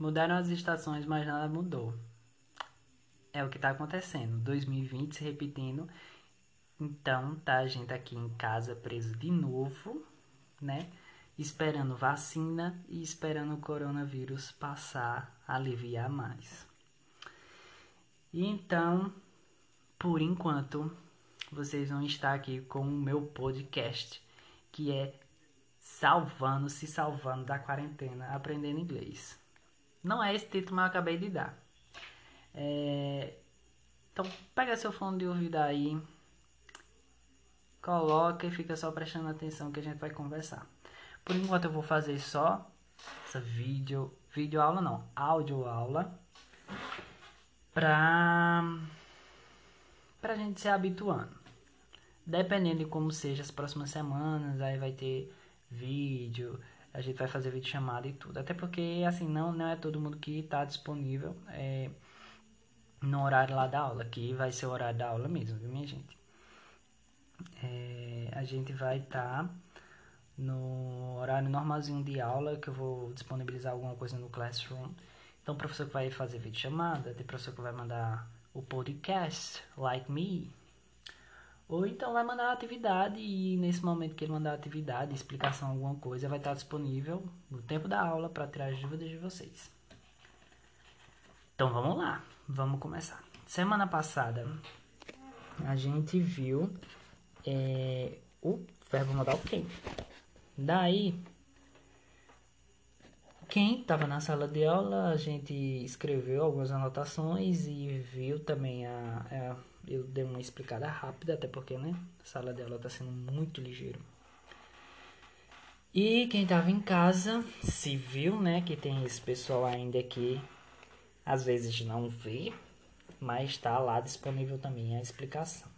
Mudaram as estações, mas nada mudou. É o que está acontecendo. 2020 se repetindo. Então, tá a gente aqui em casa preso de novo, né? Esperando vacina e esperando o coronavírus passar, aliviar mais. E então, por enquanto, vocês vão estar aqui com o meu podcast, que é Salvando, se salvando da quarentena, aprendendo inglês. Não é esse título, mas eu acabei de dar. É... Então, pega seu fone de ouvido aí, coloca e fica só prestando atenção que a gente vai conversar. Por enquanto eu vou fazer só essa vídeo, vídeo aula não, áudio aula pra pra gente se habituando. Dependendo de como seja as próximas semanas, aí vai ter vídeo, a gente vai fazer vídeo chamada e tudo. Até porque assim não não é todo mundo que está disponível é, no horário lá da aula, que vai ser o horário da aula mesmo, viu minha gente? É, a gente vai estar tá no horário normalzinho de aula, que eu vou disponibilizar alguma coisa no Classroom. Então, o professor que vai fazer vídeo chamada, tem professor que vai mandar o podcast, like me. Ou então vai mandar a atividade e nesse momento que ele mandar a atividade, explicação alguma coisa, vai estar disponível no tempo da aula para tirar as dúvidas de vocês. Então vamos lá, vamos começar. Semana passada a gente viu é, o verbo modal quem. Daí, quem estava na sala de aula, a gente escreveu algumas anotações e viu também a, a eu dei uma explicada rápida, até porque, né, a sala de aula está sendo muito ligeiro. E quem estava em casa se viu, né, que tem esse pessoal ainda que às vezes não vê, mas está lá disponível também a explicação.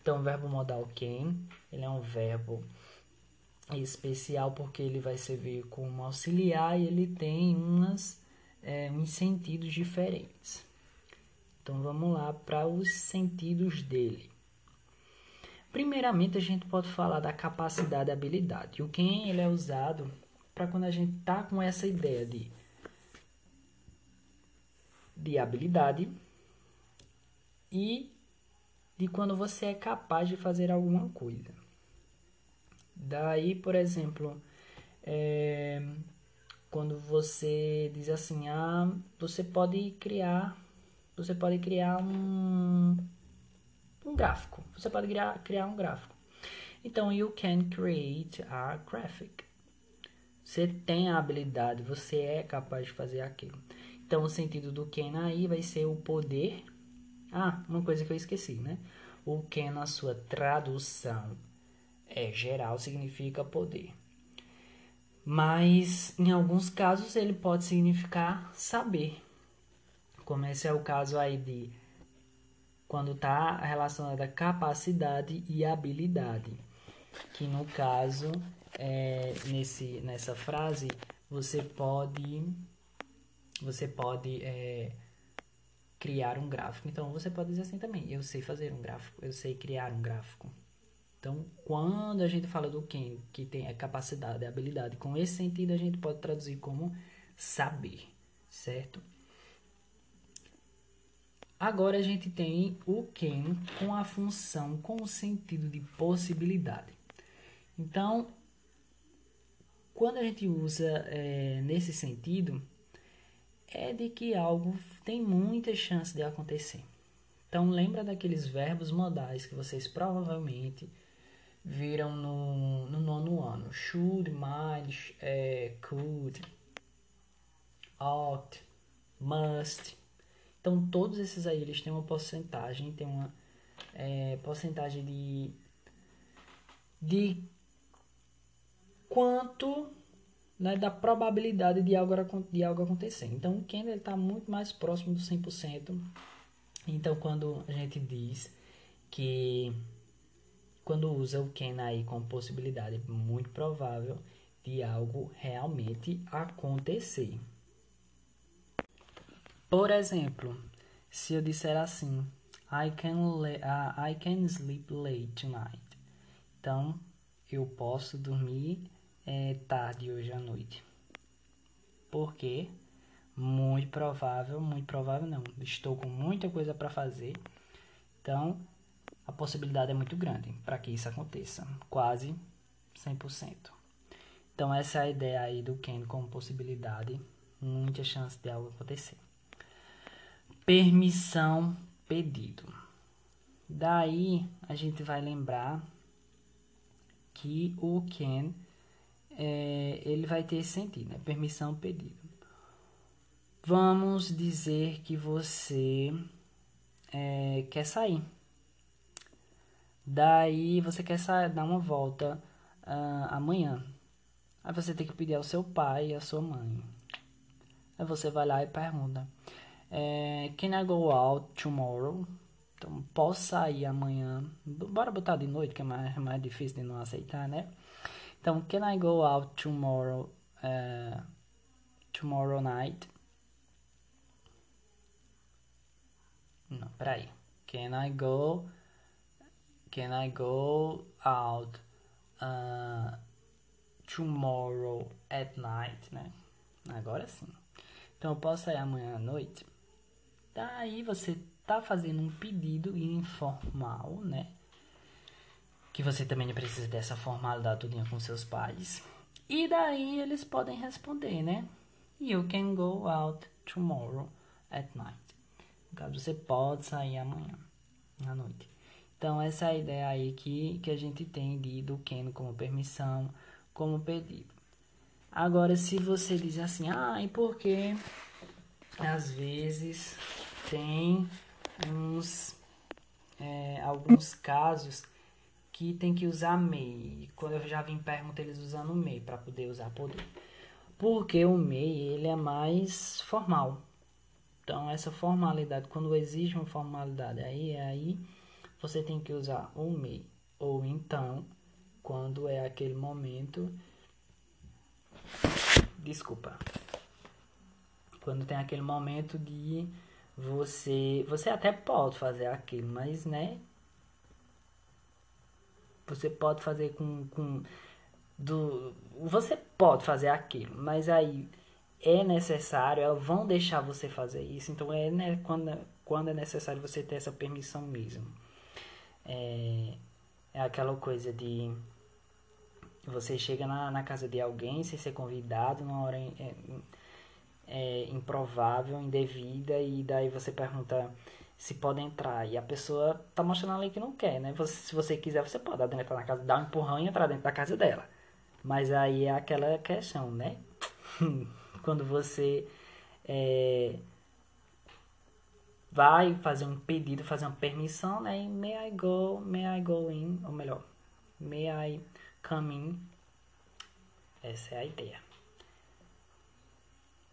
Então, o verbo modal quem, ele é um verbo especial porque ele vai servir como auxiliar e ele tem umas, é, uns sentidos diferentes. Então, vamos lá para os sentidos dele. Primeiramente, a gente pode falar da capacidade e habilidade. O quem ele é usado para quando a gente está com essa ideia de, de habilidade e de quando você é capaz de fazer alguma coisa. Daí, por exemplo, é, quando você diz assim, ah, você pode criar, você pode criar um, um gráfico. Você pode criar, criar um gráfico. Então, you can create a graphic. Você tem a habilidade, você é capaz de fazer aquilo. Então, o sentido do can aí vai ser o poder ah, uma coisa que eu esqueci, né? O que na sua tradução é geral significa poder. Mas em alguns casos ele pode significar saber. Como esse é o caso aí de quando está relacionado a capacidade e habilidade. Que no caso, é, nesse, nessa frase, você pode, você pode é, criar um gráfico. Então você pode dizer assim também: eu sei fazer um gráfico, eu sei criar um gráfico. Então, quando a gente fala do quem, que tem a capacidade, a habilidade, com esse sentido a gente pode traduzir como saber, certo? Agora a gente tem o quem com a função com o sentido de possibilidade. Então, quando a gente usa é, nesse sentido, é de que algo tem muita chance de acontecer. Então lembra daqueles verbos modais que vocês provavelmente viram no, no nono ano. Should, might, é, could, ought, must. Então todos esses aí eles têm uma porcentagem, tem uma é, porcentagem de, de quanto né, da probabilidade de algo, de algo acontecer. Então, o Kendall está muito mais próximo do 100%. Então, quando a gente diz que quando usa o can aí com possibilidade muito provável de algo realmente acontecer. Por exemplo, se eu disser assim, I can, uh, I can sleep late tonight. Então, eu posso dormir é, tarde hoje à noite. Por quê? Muito provável, muito provável não. Estou com muita coisa para fazer. Então, a possibilidade é muito grande para que isso aconteça. Quase 100%. Então, essa é a ideia aí do Ken como possibilidade. Muita chance de algo acontecer. Permissão pedido. Daí, a gente vai lembrar que o Ken é, ele vai ter esse sentido, né? Permissão pedido. Vamos dizer que você é, quer sair. Daí você quer sair, dar uma volta uh, amanhã. Aí você tem que pedir ao seu pai e à sua mãe. Aí você vai lá e pergunta: é, Can I go out tomorrow? Então, posso sair amanhã? Bora botar de noite, que é mais, mais difícil de não aceitar, né? Então, can I go out tomorrow? Uh, tomorrow night? Não, peraí. Can I go? Can I go out uh, tomorrow at night, né? Agora sim. Então eu posso sair amanhã à noite. Daí você tá fazendo um pedido informal, né? Que você também não precisa dessa formalidade tudinha com seus pais. E daí eles podem responder, né? You can go out tomorrow at night. No caso, você pode sair amanhã, à noite. Então, essa é a ideia aí que, que a gente tem de do can como permissão, como pedido. Agora, se você diz assim, ah, e por que às vezes tem uns, é, alguns casos que tem que usar MEI. Quando eu já vim perguntar eles usando MEI para poder usar poder. Porque o MEI ele é mais formal. Então, essa formalidade, quando existe uma formalidade aí, aí você tem que usar o me. Ou então, quando é aquele momento. Desculpa. Quando tem aquele momento de você. Você até pode fazer aquilo, mas né? Você pode fazer com. com do, você pode fazer aquilo, mas aí é necessário, elas vão deixar você fazer isso. Então é né, quando, quando é necessário você ter essa permissão mesmo. É, é aquela coisa de você chega na, na casa de alguém sem ser convidado numa hora é, é, improvável, indevida, e daí você pergunta se pode entrar. E a pessoa tá mostrando ali que não quer, né? Você, se você quiser, você pode entrar na casa, dar um empurrão e entrar dentro da casa dela. Mas aí é aquela questão, né? quando você é, vai fazer um pedido, fazer uma permissão, né? E may I go, may I go in, ou melhor, may I come in. Essa é a ideia.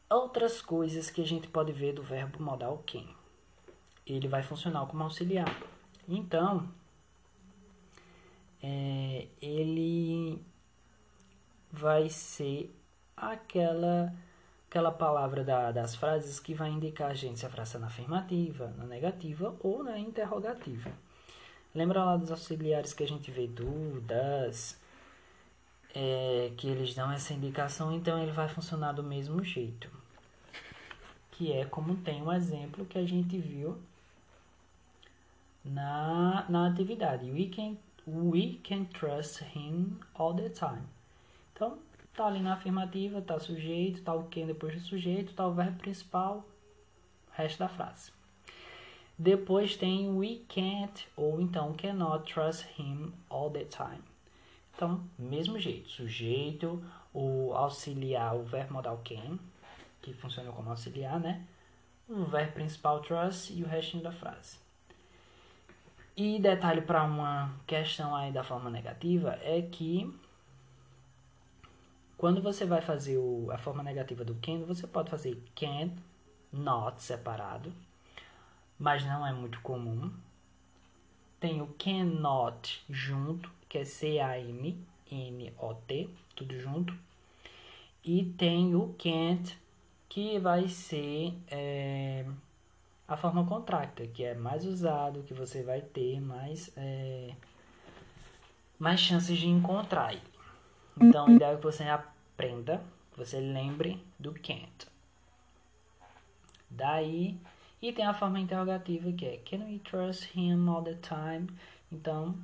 Outras coisas que a gente pode ver do verbo modal can. Ele vai funcionar como auxiliar. Então, é, ele vai ser aquela aquela palavra da, das frases que vai indicar a gente se a frase está na afirmativa, na negativa ou na interrogativa. Lembra lá dos auxiliares que a gente vê do, das, é, que eles dão essa indicação, então ele vai funcionar do mesmo jeito. Que é como tem um exemplo que a gente viu na, na atividade. We can, we can trust him all the time. Então, Tá ali na afirmativa, tá sujeito, tá o que depois do sujeito, tá o verbo principal, resto da frase. Depois tem we can't ou então cannot trust him all the time. Então, mesmo jeito, sujeito, o auxiliar, o verbo modal can, que funciona como auxiliar, né? O verbo principal trust e o restinho da frase. E detalhe para uma questão aí da forma negativa é que quando você vai fazer o, a forma negativa do can, você pode fazer can, not separado, mas não é muito comum. Tem o cannot junto, que é C-A-M-N-O-T, tudo junto. E tem o can't, que vai ser é, a forma contracta, que é mais usado, que você vai ter mais, é, mais chances de encontrar. Então, o ideal é que você aprenda, você lembre do can't. Daí, e tem a forma interrogativa que é Can we trust him all the time? Então,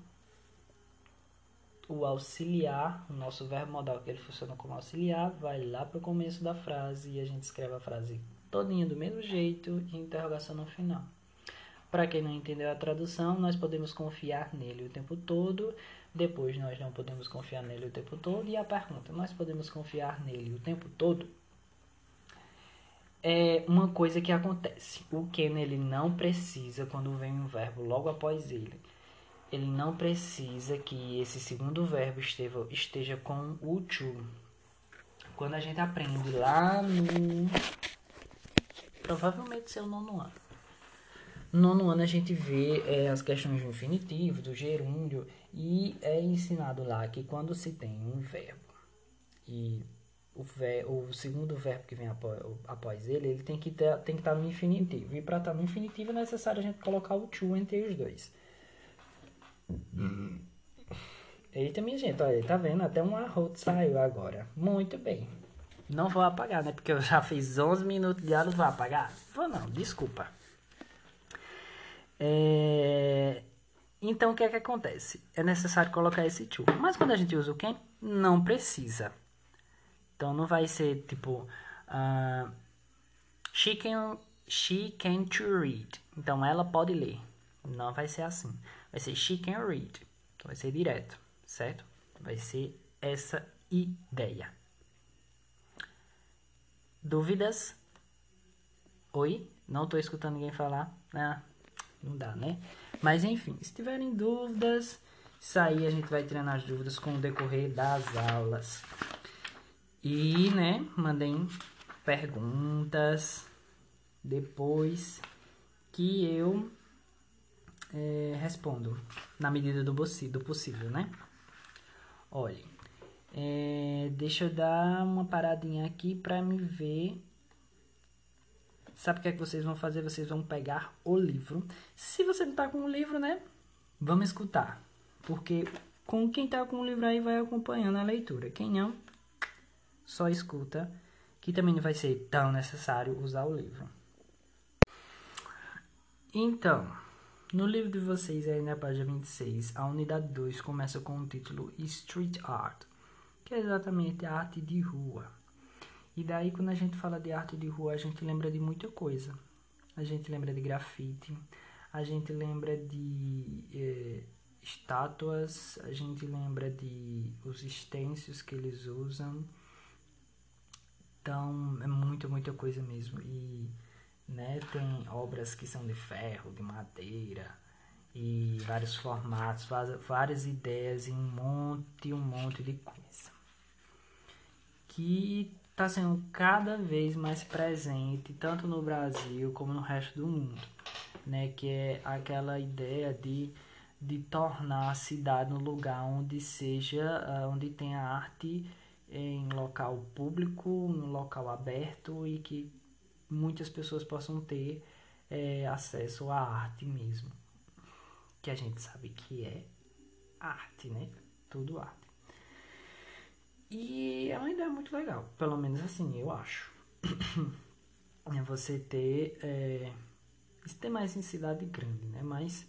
o auxiliar, o nosso verbo modal que ele funciona como auxiliar, vai lá para o começo da frase e a gente escreve a frase todinha do mesmo jeito e interrogação no final. Para quem não entendeu a tradução, nós podemos confiar nele o tempo todo. Depois, nós não podemos confiar nele o tempo todo. E a pergunta, nós podemos confiar nele o tempo todo? É uma coisa que acontece. O Ken, ele não precisa, quando vem um verbo logo após ele, ele não precisa que esse segundo verbo esteja, esteja com o to. Quando a gente aprende lá no... Provavelmente seu nono ano no nono ano a gente vê é, as questões do infinitivo, do gerúndio, e é ensinado lá que quando se tem um verbo e o, ver, o segundo verbo que vem após, após ele, ele tem que, estar no infinitivo. E para estar no infinitivo é necessário a gente colocar o to entre os dois. Eita, minha gente, olha, tá vendo? Até um arroto saiu agora. Muito bem. Não vou apagar, né? Porque eu já fiz 11 minutos de aula, vou apagar? Vou não, desculpa. É... Então, o que é que acontece? É necessário colocar esse to. Mas quando a gente usa o can, não precisa. Então, não vai ser tipo... Uh, she, can, she can to read. Então, ela pode ler. Não vai ser assim. Vai ser she can read. Então, vai ser direto, certo? Vai ser essa ideia. Dúvidas? Oi? Não estou escutando ninguém falar. Ah, não dá, né? Mas enfim, se tiverem dúvidas, isso aí a gente vai tirando as dúvidas com o decorrer das aulas. E, né, mandem perguntas depois que eu é, respondo na medida do, do possível, né? Olha, é, deixa eu dar uma paradinha aqui para me ver Sabe o que é que vocês vão fazer? Vocês vão pegar o livro. Se você não está com o livro, né? Vamos escutar. Porque com quem está com o livro aí vai acompanhando a leitura. Quem não, só escuta. Que também não vai ser tão necessário usar o livro. Então, no livro de vocês aí na página 26, a unidade 2 começa com o título Street Art, que é exatamente a arte de rua. E daí, quando a gente fala de arte de rua, a gente lembra de muita coisa. A gente lembra de grafite, a gente lembra de é, estátuas, a gente lembra de os estêncios que eles usam. Então, é muita, muita coisa mesmo. E né, tem obras que são de ferro, de madeira, e vários formatos, várias ideias e um monte, um monte de coisa. Que está sendo cada vez mais presente, tanto no Brasil como no resto do mundo, né? Que é aquela ideia de, de tornar a cidade um lugar onde seja, uh, onde tenha arte em local público, no local aberto e que muitas pessoas possam ter é, acesso à arte mesmo, que a gente sabe que é arte, né? Tudo arte. E é uma ideia muito legal, pelo menos assim, eu acho. é você ter. É, isso tem mais em cidade grande, né? Mas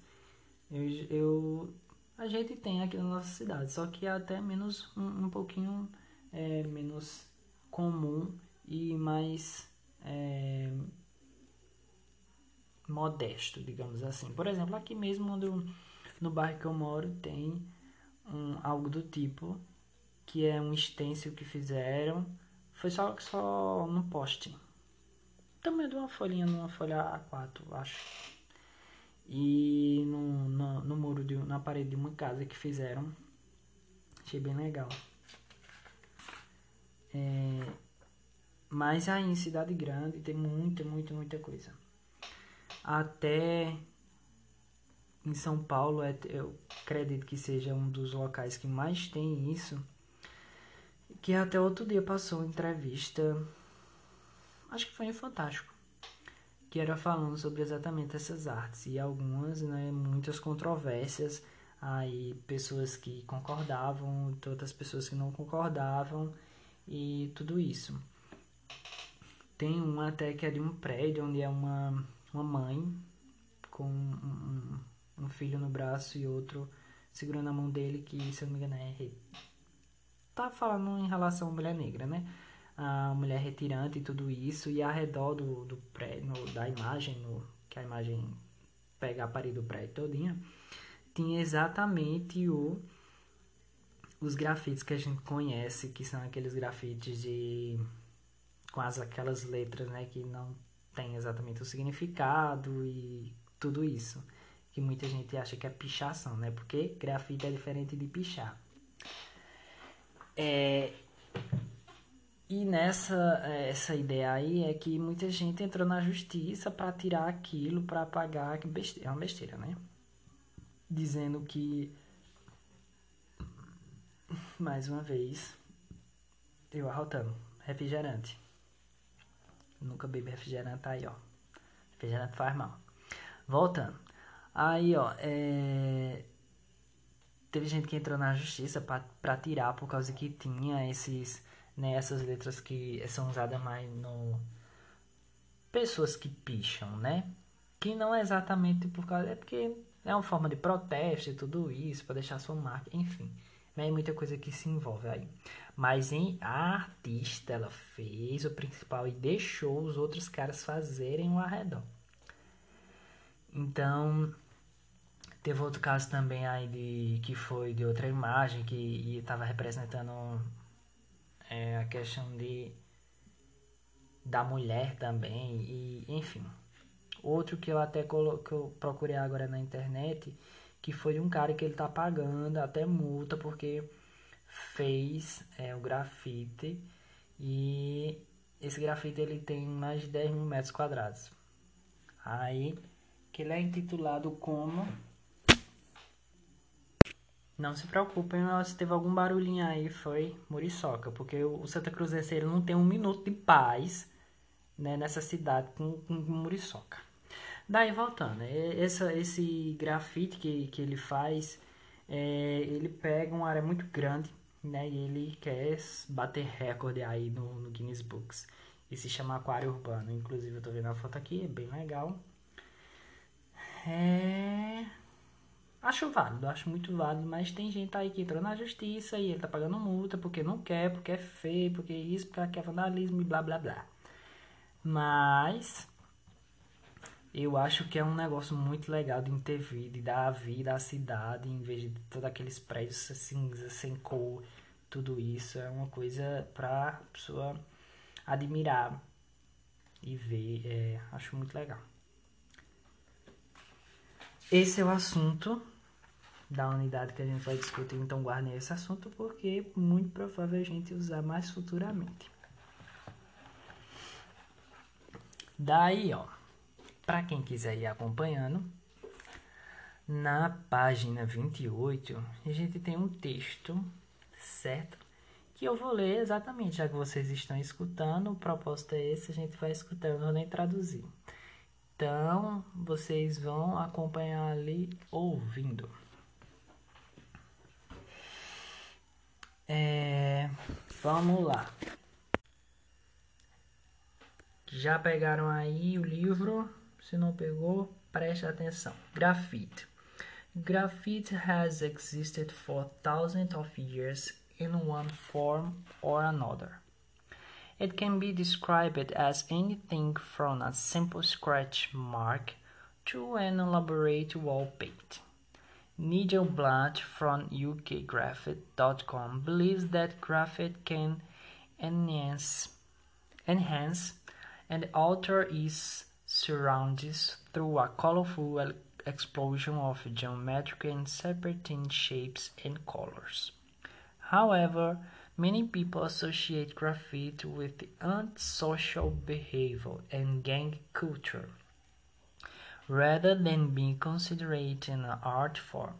eu, eu, a gente tem aqui na nossa cidade, só que é até menos um, um pouquinho é, menos comum e mais é, modesto, digamos assim. Por exemplo, aqui mesmo eu, no bairro que eu moro tem um, algo do tipo que é um stencil que fizeram. Foi só, só no poste. Tamanho de uma folhinha, numa folha A4, acho. E no, no, no muro, de, na parede de uma casa que fizeram. Achei bem legal. É, mas aí em cidade grande tem muita, muita, muita coisa. Até em São Paulo, é, eu acredito que seja um dos locais que mais tem isso que até outro dia passou entrevista, acho que foi em Fantástico, que era falando sobre exatamente essas artes e algumas, né, muitas controvérsias, aí pessoas que concordavam, outras pessoas que não concordavam e tudo isso. Tem um até que é de um prédio onde é uma, uma mãe com um, um filho no braço e outro segurando a mão dele, que se eu não me engano é. Tá falando em relação à mulher negra, né? A mulher retirante e tudo isso, e ao redor do, do prédio, da imagem, no, que a imagem pega a parede do prédio todinha, tinha exatamente o os grafites que a gente conhece, que são aqueles grafites de com as, aquelas letras, né, que não tem exatamente o significado e tudo isso, que muita gente acha que é pichação, né? Porque grafite é diferente de pichar. É, e nessa essa ideia aí é que muita gente entrou na justiça para tirar aquilo, para pagar, besteira, é uma besteira, né? Dizendo que mais uma vez eu arrotando refrigerante. Nunca bebi refrigerante aí, ó. Refrigerante faz mal. Voltando. Aí, ó, é... teve gente que entrou na justiça para tirar por causa que tinha esses, né, essas letras que são usadas mais no pessoas que picham, né? Que não é exatamente por causa é porque é uma forma de protesto e tudo isso para deixar sua marca, enfim. É muita coisa que se envolve aí. Mas em a artista ela fez o principal e deixou os outros caras fazerem o arredor. Então, teve outro caso também aí de que foi de outra imagem que estava representando é, a questão de da mulher também e enfim. Outro que eu até colo que eu procurei agora na internet, que foi de um cara que ele tá pagando até multa porque fez é, o grafite e esse grafite ele tem mais de 10 mil metros quadrados. Aí que ele é intitulado como. Não se preocupem se teve algum barulhinho aí, foi Muriçoca, porque o Santa Cruzense ele não tem um minuto de paz né, nessa cidade com, com Muriçoca. Daí voltando, essa, esse grafite que, que ele faz, é, ele pega uma área muito grande né, e ele quer bater recorde aí no, no Guinness Books. E se chama Aquário Urbano. Inclusive eu tô vendo a foto aqui, é bem legal. É. Acho válido, acho muito válido, mas tem gente aí que entrou na justiça e ele tá pagando multa porque não quer, porque é feio, porque isso, porque é vandalismo e blá blá blá. Mas eu acho que é um negócio muito legal de intervir, de dar a vida à cidade, em vez de todos aqueles prédios cinza, sem cor, tudo isso. É uma coisa pra pessoa admirar e ver. É, acho muito legal. Esse é o assunto da unidade que a gente vai discutir, então guardem esse assunto porque muito provável a gente usar mais futuramente. Daí, ó, para quem quiser ir acompanhando, na página 28, a gente tem um texto, certo? Que eu vou ler exatamente, já que vocês estão escutando, o propósito é esse, a gente vai escutando, eu vou nem traduzir. Então, vocês vão acompanhar ali ouvindo. É, vamos lá. Já pegaram aí o livro? Se não pegou, preste atenção. Graphite. Graphite has existed for thousands of years in one form or another. It can be described as anything from a simple scratch mark to an elaborate wall paint. Nigel Blatt from ukgraphite.com believes that graphite can enhance, enhance and alter its surroundings through a colorful explosion of geometric and serpentine shapes and colors. However, Many people associate graffiti with antisocial behavior and gang culture, rather than being considered an art form.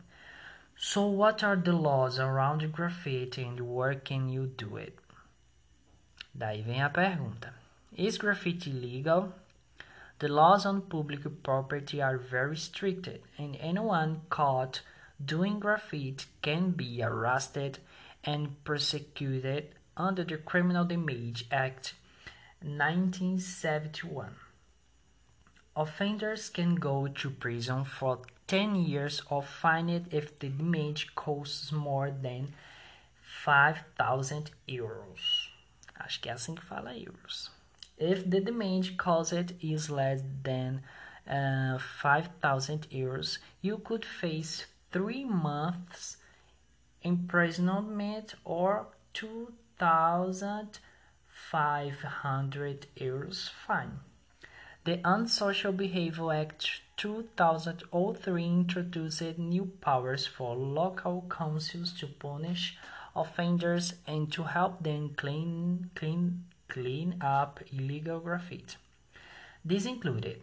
So, what are the laws around graffiti and where can you do it? Daí vem a pergunta: Is graffiti legal? The laws on public property are very strict, and anyone caught doing graffiti can be arrested and prosecuted under the Criminal Damage Act 1971. Offenders can go to prison for 10 years or fined if the damage costs more than 5,000 euros. Acho que é assim que fala euros. If the damage caused is less than uh, 5,000 euros, you could face three months imprisonment or 2,500 euros fine. The Unsocial Behavior Act 2003 introduced new powers for local councils to punish offenders and to help them clean, clean, clean up illegal graffiti. This included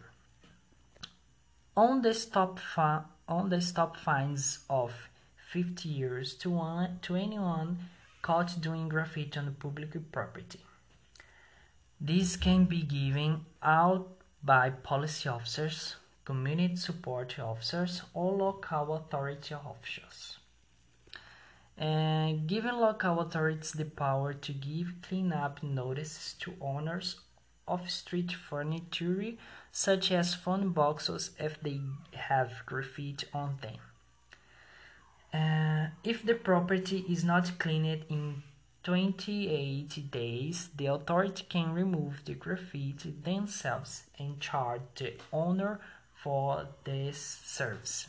on the stop fi- on the stop fines of 50 years to, one, to anyone caught doing graffiti on public property. This can be given out by police officers, community support officers, or local authority officials. And giving local authorities the power to give cleanup notices to owners of street furniture, such as phone boxes, if they have graffiti on them. Uh, if the property is not cleaned in 28 days, the authority can remove the graffiti themselves and charge the owner for this service.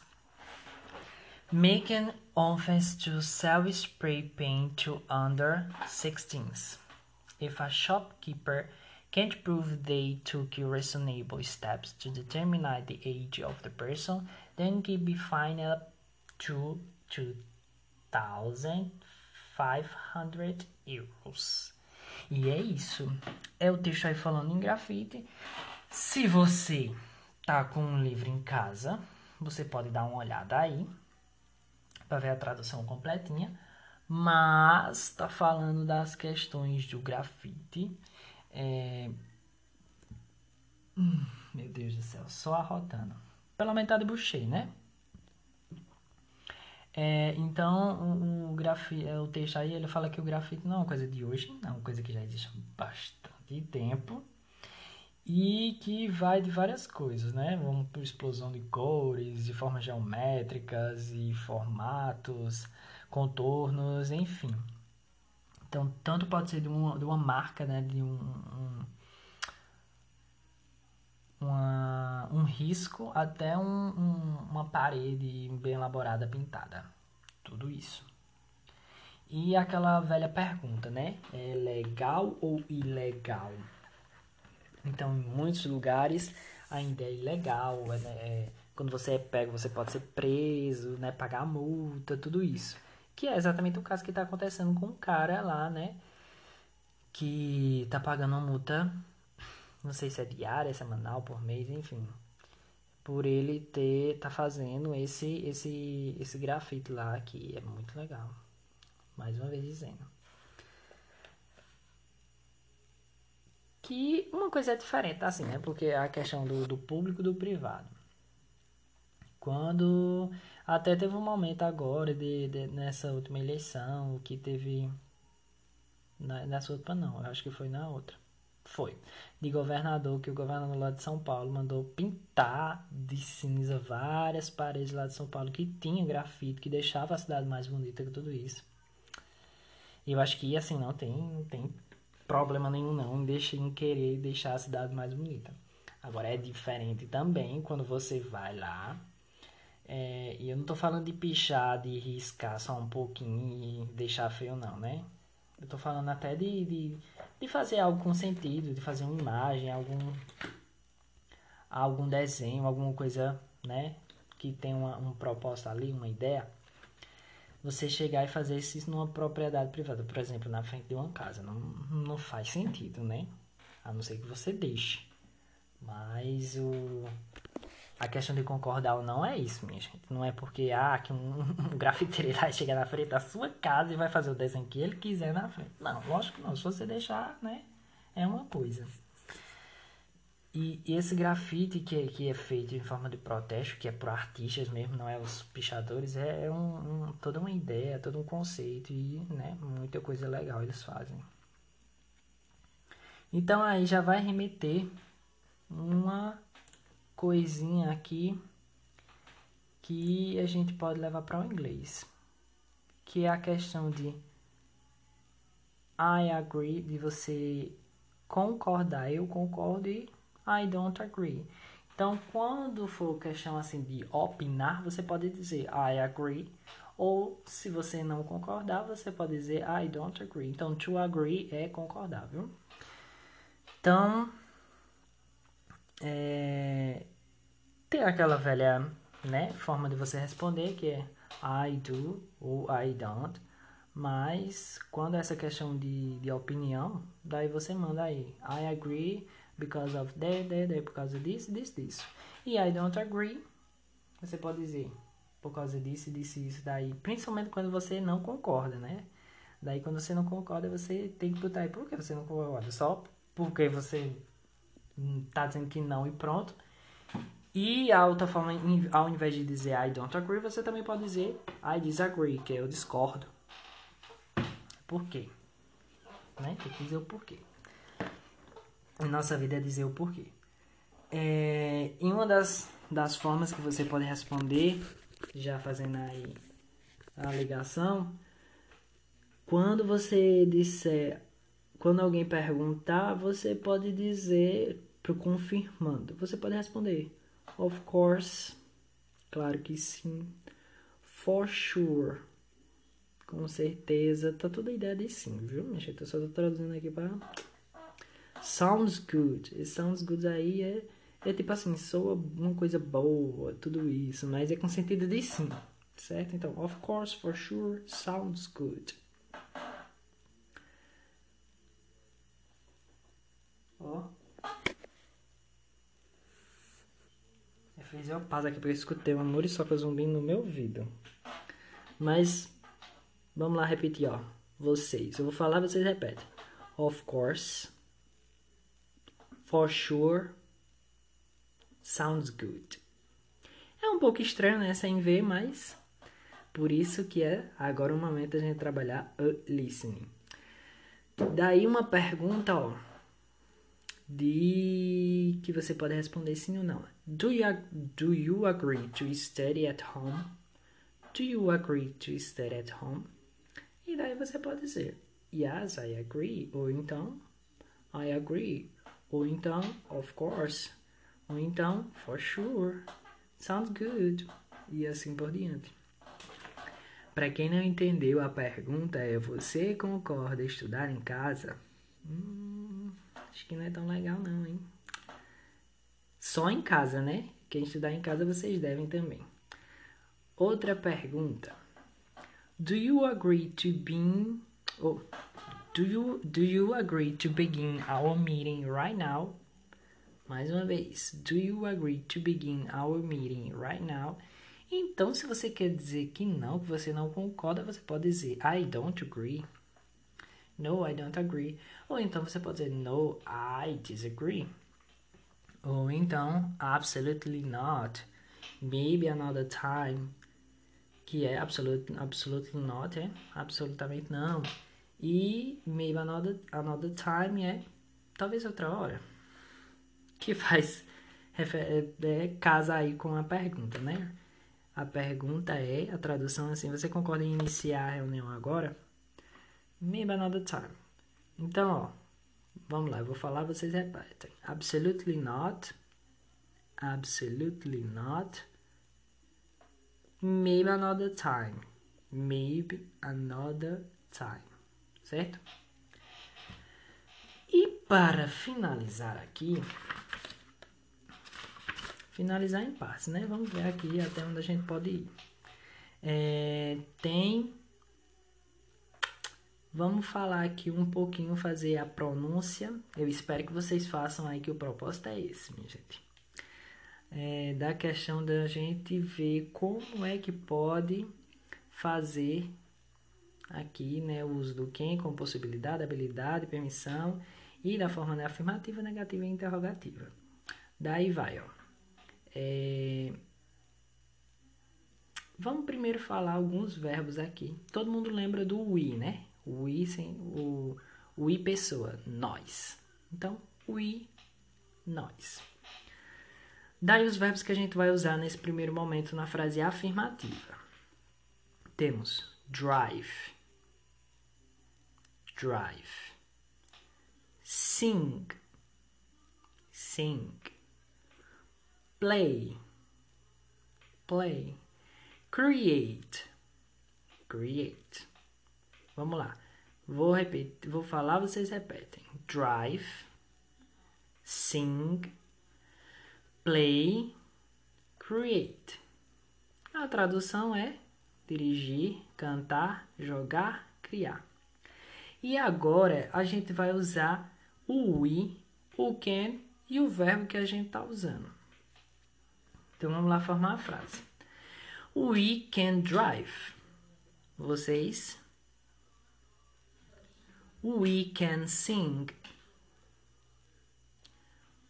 Making offense to sell spray paint to under 16s. If a shopkeeper can't prove they took reasonable steps to determine the age of the person, then can be fined up to 2,000 500 euros. E é isso. É o texto aí falando em grafite. Se você tá com um livro em casa, você pode dar uma olhada aí para ver a tradução completinha. Mas tá falando das questões do grafite. É... Hum, meu Deus do céu, só arrotando. Pela metade buchei, né? É, então, o, o, é, o texto aí, ele fala que o grafite não é uma coisa de hoje, é uma coisa que já existe há bastante tempo e que vai de várias coisas, né? Vamos por explosão de cores, de formas geométricas e formatos, contornos, enfim. Então, tanto pode ser de uma, de uma marca, né? De um, um uma, um risco até um, um, uma parede bem elaborada pintada. Tudo isso. E aquela velha pergunta, né? É legal ou ilegal? Então, em muitos lugares ainda é ilegal. Né? é, quando você é pego, você pode ser preso, né? Pagar multa, tudo isso. Que é exatamente o caso que está acontecendo com o cara lá, né? Que tá pagando uma multa não sei se é diária, semanal, por mês, enfim, por ele ter tá fazendo esse esse esse grafite lá que é muito legal. Mais uma vez dizendo. Que uma coisa é diferente, assim, né? Porque a questão do, do público e do privado. Quando até teve um momento agora de, de nessa última eleição que teve na, nessa última não, eu acho que foi na outra foi de governador que o governador lá de São Paulo mandou pintar de cinza várias paredes lá de São Paulo que tinha grafite, que deixava a cidade mais bonita que tudo isso. E eu acho que assim não tem, não tem problema nenhum não em, deixar, em querer deixar a cidade mais bonita. Agora é diferente também quando você vai lá é, e eu não tô falando de pichar, de riscar só um pouquinho e deixar feio não, né? Eu tô falando até de, de de fazer algo com sentido, de fazer uma imagem, algum algum desenho, alguma coisa, né, que tem uma, um propósito ali, uma ideia, você chegar e fazer isso numa propriedade privada, por exemplo, na frente de uma casa, não, não faz sentido, né? A não ser que você deixe. Mas o a questão de concordar ou não é isso, minha gente. Não é porque ah, que um, um grafiteiro vai chegar na frente da sua casa e vai fazer o desenho que ele quiser na frente. Não, lógico que não. Se você deixar, né? É uma coisa. E, e esse grafite que, que é feito em forma de protesto, que é por artistas mesmo, não é os pichadores, é, é um, um, toda uma ideia, todo um conceito e né, muita coisa legal eles fazem. Então aí já vai remeter uma coisinha aqui que a gente pode levar para o inglês, que é a questão de I agree, de você concordar, eu concordo e I don't agree. Então, quando for questão assim de opinar, você pode dizer I agree, ou se você não concordar, você pode dizer I don't agree. Então, to agree é concordar, viu? Então, é, tem aquela velha né, forma de você responder que é I do ou I don't. Mas quando essa questão de, de opinião, daí você manda aí I agree because of that, that, that, por causa disso, disso, disso. E I don't agree, você pode dizer por causa disso, disso, isso, daí. Principalmente quando você não concorda, né? Daí quando você não concorda, você tem que botar aí por que você não concorda. Só porque você tá dizendo que não e pronto. E a outra forma, ao invés de dizer I don't agree, você também pode dizer I disagree, que é eu discordo. Por quê? Né? Tem que dizer o porquê. Em nossa vida é dizer o porquê. É, em uma das, das formas que você pode responder, já fazendo aí a ligação, quando você disser, quando alguém perguntar, você pode dizer confirmando. Você pode responder, of course, claro que sim, for sure, com certeza. Tá toda a ideia de sim, viu, minha? Eu só tô traduzindo aqui para Sounds good. E sounds good aí é, é tipo assim, soa uma coisa boa, tudo isso. Mas é com sentido de sim, certo? Então, of course, for sure, sounds good. Ó. Eu fiz uma pausa aqui porque eu escutei só que zumbi no meu ouvido. Mas Vamos lá repetir, ó. Vocês. Eu vou falar, vocês repetem. Of course. For sure. Sounds good. É um pouco estranho, né? Sem ver, mas... Por isso que é agora o momento a gente trabalhar o listening. Daí uma pergunta, ó. De... Que você pode responder sim ou não. Do you, do you agree to study at home? Do you agree to study at home? E daí você pode dizer Yes, I agree. Ou então I agree. Ou então Of course. Ou então For sure. Sounds good. E assim por diante. Para quem não entendeu, a pergunta é: Você concorda estudar em casa? Hum, acho que não é tão legal, não, hein? Só em casa, né? Quem estudar em casa vocês devem também. Outra pergunta. Do you agree to being oh do you do you agree to begin our meeting right now? Mais uma vez, do you agree to begin our meeting right now? Então, se você quer dizer que não, que você não concorda, você pode dizer I don't agree. No, I don't agree. Ou então você pode dizer No, I disagree. Ou então Absolutely not. Maybe another time que é absolute, absolutely not, é absolutamente não. E maybe another, another time é talvez outra hora. Que faz é, é, casa aí com a pergunta, né? A pergunta é, a tradução é assim, você concorda em iniciar a reunião agora? Maybe another time. Então, ó, vamos lá, eu vou falar, vocês repetem. Absolutely not. Absolutely not. Maybe another time. Maybe another time. Certo? E para finalizar aqui, finalizar em partes, né? Vamos ver aqui até onde a gente pode ir. É, tem. Vamos falar aqui um pouquinho, fazer a pronúncia. Eu espero que vocês façam aí, que o propósito é esse, minha gente é, da questão da gente ver como é que pode fazer aqui né, o uso do quem com possibilidade, habilidade, permissão e da forma né, afirmativa, negativa e interrogativa. Daí vai, ó. É... Vamos primeiro falar alguns verbos aqui. Todo mundo lembra do we, né? We, sem, o we pessoa, nós. Então, we, nós. Daí os verbos que a gente vai usar nesse primeiro momento na frase afirmativa. Temos drive, drive, sing, sing, play, play, create, create. Vamos lá. Vou repetir, vou falar, vocês repetem. Drive, sing, play, create. A tradução é dirigir, cantar, jogar, criar. E agora a gente vai usar o we, o can e o verbo que a gente está usando. Então vamos lá formar a frase. We can drive. Vocês. We can sing.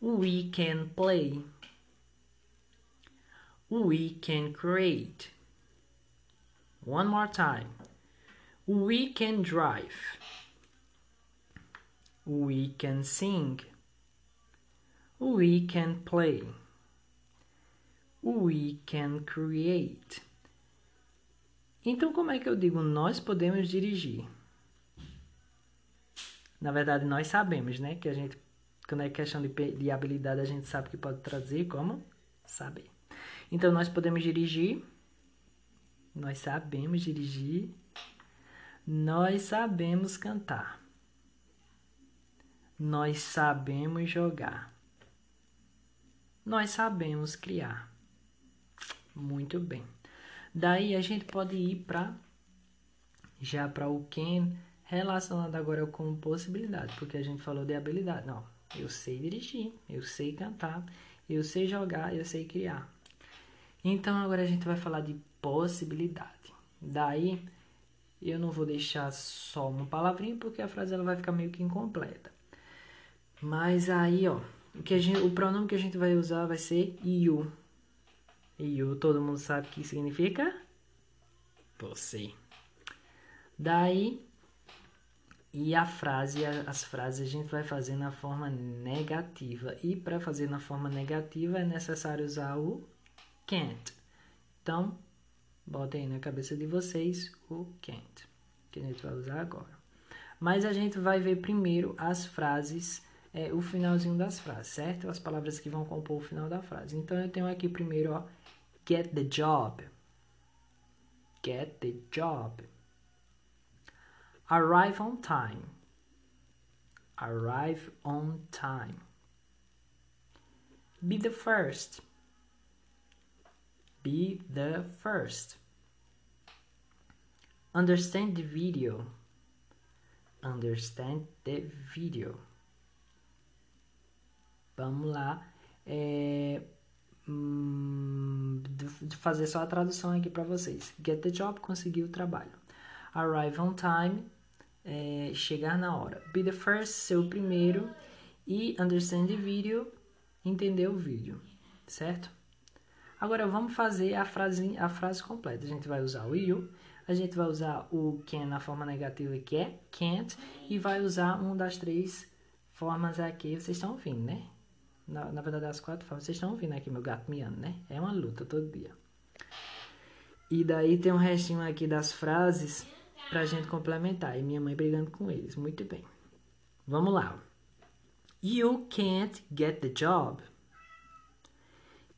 We can play. We can create. One more time. We can drive. We can sing. We can play. We can create. Então, como é que eu digo nós podemos dirigir? Na verdade, nós sabemos, né? Que a gente, quando é questão de, de habilidade, a gente sabe que pode traduzir como saber. Então, nós podemos dirigir. Nós sabemos dirigir. Nós sabemos cantar. Nós sabemos jogar. Nós sabemos criar. Muito bem. Daí a gente pode ir para já para o can relacionado agora com possibilidade, porque a gente falou de habilidade. Não, eu sei dirigir, eu sei cantar, eu sei jogar, eu sei criar. Então agora a gente vai falar de possibilidade. Daí eu não vou deixar só uma palavrinha porque a frase ela vai ficar meio que incompleta. Mas aí, ó, o, que a gente, o pronome que a gente vai usar vai ser you. You, todo mundo sabe o que significa? Você. Daí, e a frase, as frases a gente vai fazer na forma negativa. E para fazer na forma negativa é necessário usar o can't. Então, botem aí na cabeça de vocês o can't, que a gente vai usar agora. Mas a gente vai ver primeiro as frases, é, o finalzinho das frases, certo? As palavras que vão compor o final da frase. Então, eu tenho aqui primeiro, ó, get the job. Get the job. Arrive on time. Arrive on time. Be the first. Be the first. Understand the video. Understand the video. Vamos lá. É, hum, de fazer só a tradução aqui para vocês. Get the job, conseguir o trabalho. Arrive on time, é, chegar na hora. Be the first, ser o primeiro. E understand the video, entender o vídeo, certo? Agora vamos fazer a frase, a frase completa. A gente vai usar o you, a gente vai usar o can na forma negativa que é can't e vai usar uma das três formas aqui. Vocês estão ouvindo, né? Na, na verdade, as quatro formas. Vocês estão ouvindo aqui meu gato miando, né? É uma luta todo dia. E daí tem um restinho aqui das frases pra gente complementar. E minha mãe brigando com eles. Muito bem. Vamos lá. You can't get the job.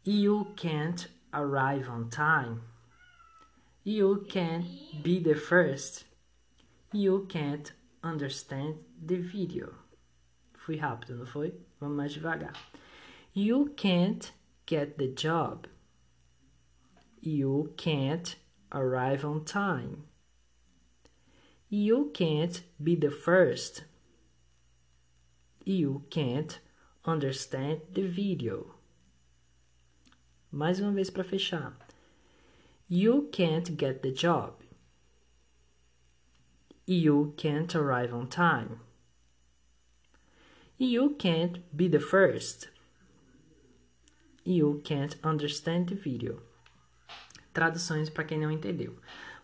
You can't arrive on time. You can't be the first. You can't understand the video. Fui rápido, não foi? Vamos mais devagar. You can't get the job. You can't arrive on time. You can't be the first. You can't understand the video. Mais uma vez para fechar. You can't get the job. You can't arrive on time. You can't be the first. You can't understand the video. Traduções para quem não entendeu.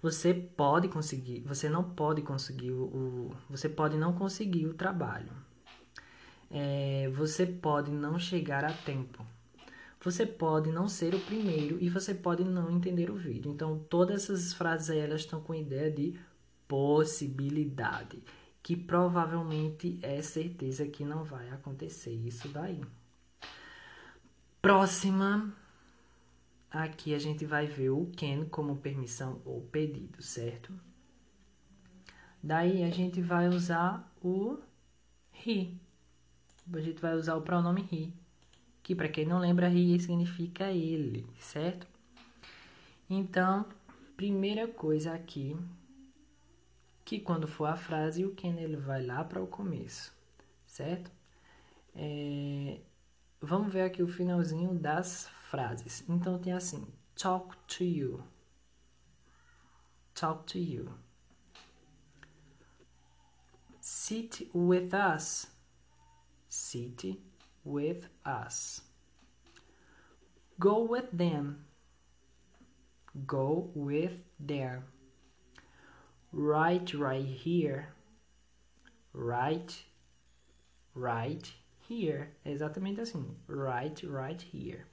Você pode conseguir, você não pode conseguir o, você pode não conseguir o trabalho. é, você pode não chegar a tempo. Você pode não ser o primeiro e você pode não entender o vídeo. Então, todas essas frases aí, elas estão com a ideia de possibilidade, que provavelmente é certeza que não vai acontecer isso daí. Próxima, aqui a gente vai ver o can como permissão ou pedido, certo? Daí a gente vai usar o he. A gente vai usar o pronome he, que para quem não lembra, he significa ele, certo? Então, primeira coisa aqui, que quando for a frase, o can ele vai lá para o começo, certo? É, vamos ver aqui o finalzinho das frases. Então tem assim: talk to you. Talk to you. Sit with us. Sit with us. Go with them. Go with them. Right, right here. Right, right here. É exatamente assim. Right, right here.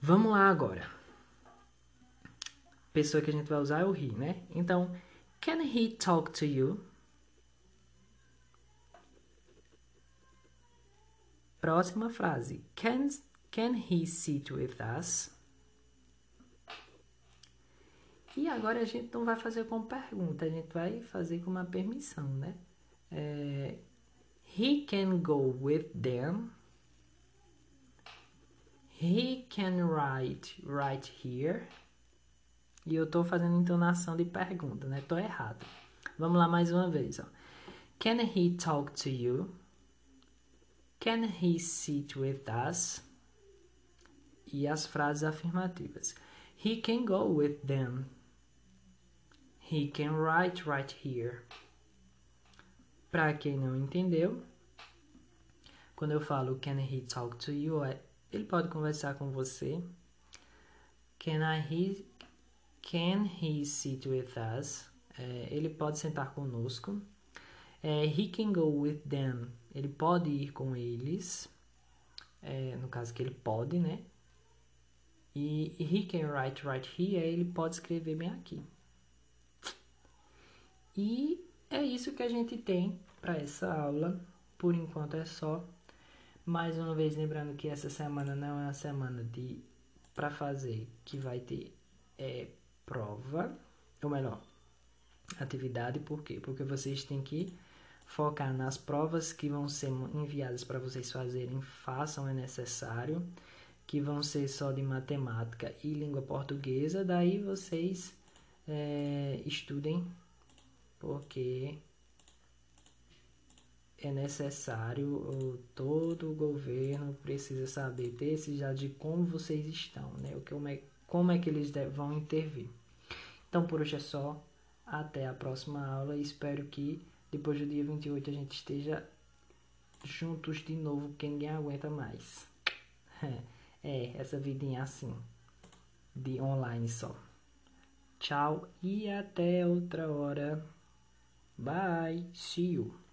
Vamos lá agora. Pessoa que a gente vai usar é o he, né? Então, can he talk to you? Próxima frase. Can, can he sit with us? E agora a gente não vai fazer com pergunta, a gente vai fazer com uma permissão, né? É, he can go with them. He can write right here. E eu tô fazendo entonação de pergunta, né? Tô errado. Vamos lá mais uma vez, ó. Can he talk to you? Can he sit with us? E as frases afirmativas. He can go with them. He can write right here. Para quem não entendeu, quando eu falo can he talk to you, é, ele pode conversar com você. Can I he, can he sit with us? É, ele pode sentar conosco. É, he can go with them. Ele pode ir com eles. É, no caso que ele pode, né? E he can write right here. Ele pode escrever bem aqui. E é isso que a gente tem para essa aula. Por enquanto é só. Mais uma vez lembrando que essa semana não é uma semana de para fazer que vai ter é, prova, ou melhor, atividade, por quê? Porque vocês têm que focar nas provas que vão ser enviadas para vocês fazerem, façam é necessário, que vão ser só de matemática e língua portuguesa, daí vocês é, estudem porque é necessário, todo o governo precisa saber desse já de como vocês estão, né? O que, como, é, é que eles vão intervir. Então por hoje é só. Até a próxima aula. Espero que depois do dia 28 a gente esteja juntos de novo, porque ninguém aguenta mais. É, essa vidinha assim, de online só. Tchau e até outra hora. Bye. See you.